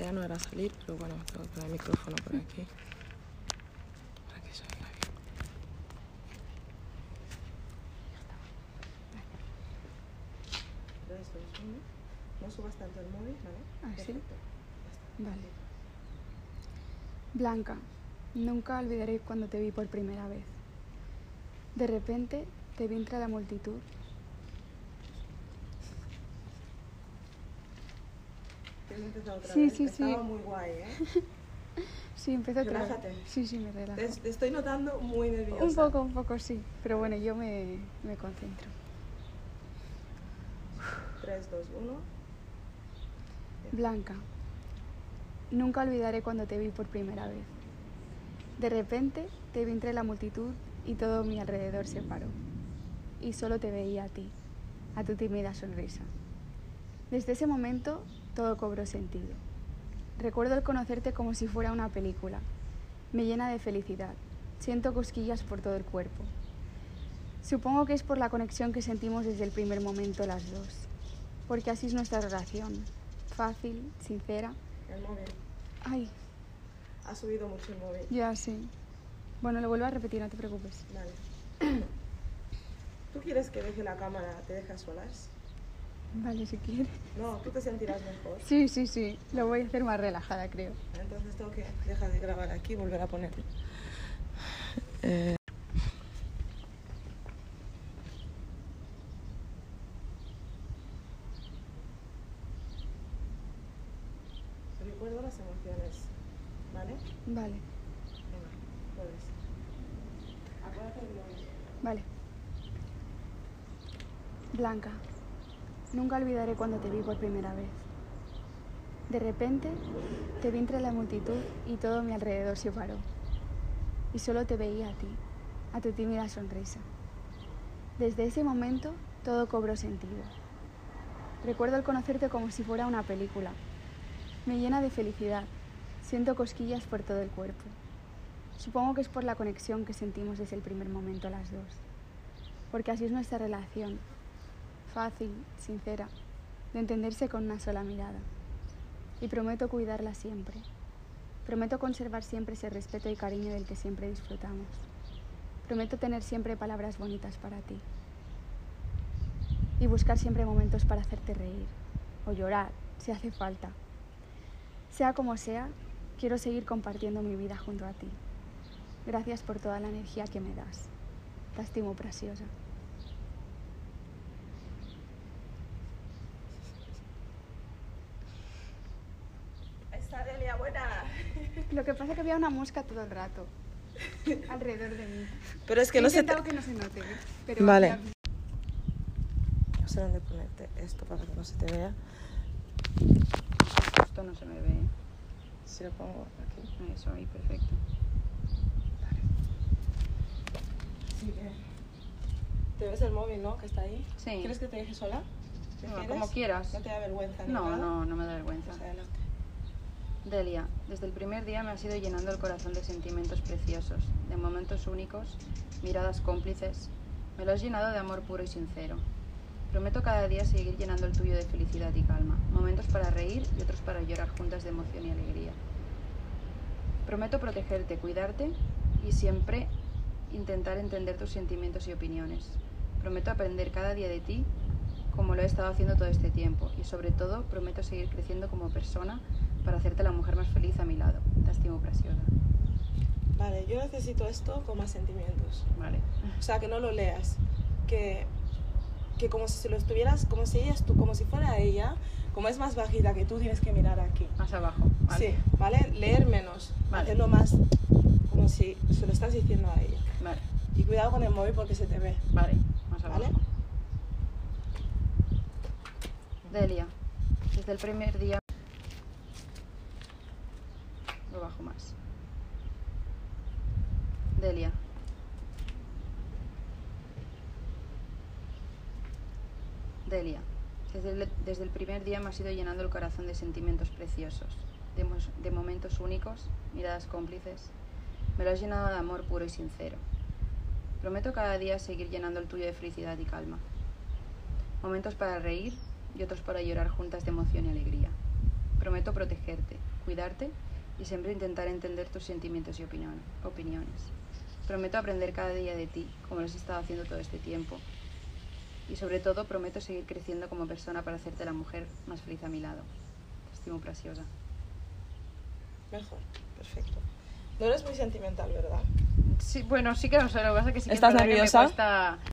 idea no era salir, pero bueno, tengo que poner el micrófono por aquí. Para que se oiga bien. No subas tanto el móvil, ¿vale? Ah, ¿sí? Perfecto. Ya está. Vale. Blanca, nunca olvidaré cuando te vi por primera vez. De repente te vi entre la multitud. ¿Quieres empezar otra Sí, vez? sí, sí. Estaba muy guay, ¿eh? Sí, empezó otra vez. Relájate. Sí, sí, me relajo. Te, te estoy notando muy nerviosa. Un poco, un poco sí, pero bueno, yo me, me concentro. 3, 2, 1. Blanca, nunca olvidaré cuando te vi por primera vez. De repente te vi entre la multitud y todo mi alrededor se paró. Y solo te veía a ti, a tu tímida sonrisa. Desde ese momento todo cobró sentido. Recuerdo el conocerte como si fuera una película. Me llena de felicidad. Siento cosquillas por todo el cuerpo. Supongo que es por la conexión que sentimos desde el primer momento las dos. Porque así es nuestra relación. Fácil, sincera. El móvil. Ay, Ha subido mucho el móvil. ya sí. Bueno, lo vuelvo a repetir, no te preocupes. Vale. ¿Tú quieres que deje la cámara, te dejas solas? Vale, si quieres. No, tú te sentirás mejor. Sí, sí, sí. Lo voy a hacer más relajada, creo. Entonces tengo que dejar de grabar aquí y volver a ponerlo. Eh, Recuerdo las emociones, ¿vale? Vale, Venga, puedes. Acuérdate móvil. vale. Blanca, nunca olvidaré cuando te vi por primera vez. De repente te vi entre la multitud y todo mi alrededor se paró. Y solo te veía a ti, a tu tímida sonrisa. Desde ese momento todo cobró sentido. Recuerdo el conocerte como si fuera una película. Me llena de felicidad. Siento cosquillas por todo el cuerpo. Supongo que es por la conexión que sentimos desde el primer momento las dos. Porque así es nuestra relación. Fácil, sincera, de entenderse con una sola mirada. Y prometo cuidarla siempre. Prometo conservar siempre ese respeto y cariño del que siempre disfrutamos. Prometo tener siempre palabras bonitas para ti. Y buscar siempre momentos para hacerte reír o llorar, si hace falta. Sea como sea, quiero seguir compartiendo mi vida junto a ti. Gracias por toda la energía que me das. Te estimo, preciosa. Buena. Lo que pasa es que había una mosca todo el rato alrededor de mí. Pero es que He no intentado que no se note, pero Vale. No sé dónde ponerte esto para que no se te vea. Esto no se me ve. Si lo pongo aquí. Eso ahí, perfecto. Sí, que- ¿Te ves el móvil, no? Que está ahí. Sí. ¿Quieres que te deje sola? No, ¿Prefieres? como quieras. No te da vergüenza. No, nada? no, no me da vergüenza. Delia, desde el primer día me has ido llenando el corazón de sentimientos preciosos, de momentos únicos, miradas cómplices. Me lo has llenado de amor puro y sincero. Prometo cada día seguir llenando el tuyo de felicidad y calma, momentos para reír y otros para llorar juntas de emoción y alegría. Prometo protegerte, cuidarte y siempre intentar entender tus sentimientos y opiniones. Prometo aprender cada día de ti como lo he estado haciendo todo este tiempo y sobre todo prometo seguir creciendo como persona para hacerte la mujer más feliz a mi lado. Te estimo preciosa. Vale, yo necesito esto con más sentimientos. Vale. O sea, que no lo leas. Que, que como si lo estuvieras, como si ella como si fuera ella, como es más bajita que tú, tienes que mirar aquí. Más abajo. Vale. Sí, ¿vale? Leer menos. Vale. Hacerlo más como si se lo estás diciendo a ella. Vale. Y cuidado con el móvil porque se te ve. Vale. Más abajo. ¿Vale? Delia, desde el primer día... Lo bajo más. Delia. Delia, desde el, desde el primer día me has ido llenando el corazón de sentimientos preciosos, de, de momentos únicos, miradas cómplices. Me lo has llenado de amor puro y sincero. Prometo cada día seguir llenando el tuyo de felicidad y calma. Momentos para reír y otros para llorar juntas de emoción y alegría. Prometo protegerte, cuidarte y siempre intentar entender tus sentimientos y opiniones. Prometo aprender cada día de ti, como lo has estado haciendo todo este tiempo. Y sobre todo, prometo seguir creciendo como persona para hacerte la mujer más feliz a mi lado. Te estimo, preciosa. Mejor, perfecto. No eres muy sentimental, ¿verdad? Sí, bueno, sí que no sé, lo que pasa es que sí que es ¿Estás verdad que me nerviosa? cuesta-